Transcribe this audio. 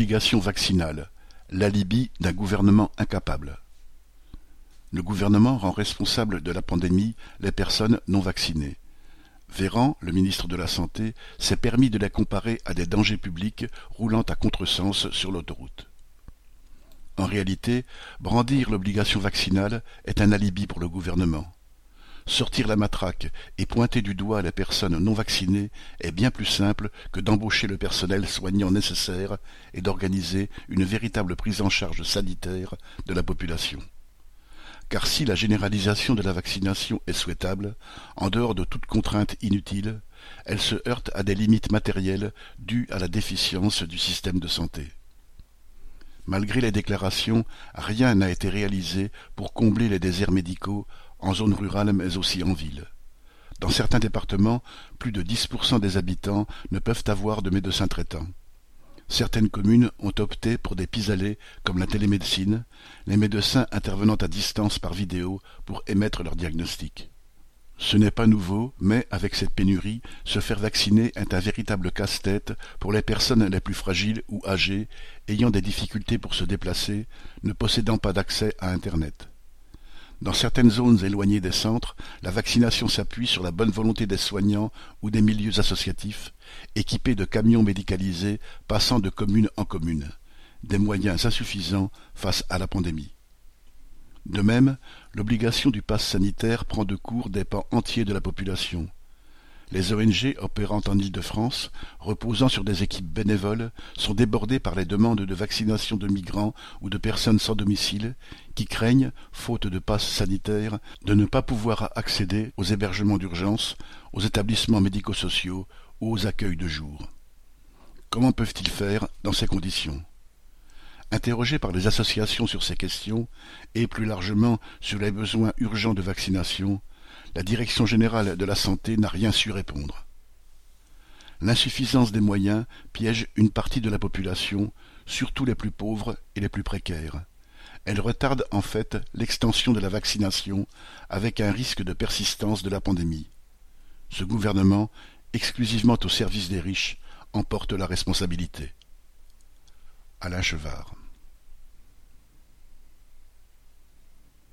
L'obligation vaccinale, l'alibi d'un gouvernement incapable. Le gouvernement rend responsable de la pandémie les personnes non vaccinées. Véran, le ministre de la Santé, s'est permis de les comparer à des dangers publics roulant à contresens sur l'autoroute. En réalité, brandir l'obligation vaccinale est un alibi pour le gouvernement. Sortir la matraque et pointer du doigt les personnes non vaccinées est bien plus simple que d'embaucher le personnel soignant nécessaire et d'organiser une véritable prise en charge sanitaire de la population. Car si la généralisation de la vaccination est souhaitable, en dehors de toute contrainte inutile, elle se heurte à des limites matérielles dues à la déficience du système de santé. Malgré les déclarations, rien n'a été réalisé pour combler les déserts médicaux en zone rurale mais aussi en ville. Dans certains départements, plus de 10% des habitants ne peuvent avoir de médecin traitant. Certaines communes ont opté pour des pis-aller comme la télémédecine, les médecins intervenant à distance par vidéo pour émettre leur diagnostic. Ce n'est pas nouveau, mais avec cette pénurie, se faire vacciner est un véritable casse-tête pour les personnes les plus fragiles ou âgées, ayant des difficultés pour se déplacer, ne possédant pas d'accès à Internet. Dans certaines zones éloignées des centres, la vaccination s'appuie sur la bonne volonté des soignants ou des milieux associatifs, équipés de camions médicalisés passant de commune en commune, des moyens insuffisants face à la pandémie. De même, l'obligation du pass sanitaire prend de court des pans entiers de la population, les ONG opérant en Île-de-France, reposant sur des équipes bénévoles, sont débordées par les demandes de vaccination de migrants ou de personnes sans domicile qui craignent, faute de passe sanitaire, de ne pas pouvoir accéder aux hébergements d'urgence, aux établissements médico-sociaux ou aux accueils de jour. Comment peuvent-ils faire dans ces conditions? Interrogés par les associations sur ces questions, et plus largement sur les besoins urgents de vaccination, la Direction générale de la santé n'a rien su répondre. L'insuffisance des moyens piège une partie de la population, surtout les plus pauvres et les plus précaires. Elle retarde en fait l'extension de la vaccination avec un risque de persistance de la pandémie. Ce gouvernement, exclusivement au service des riches, emporte la responsabilité. Alain Chevard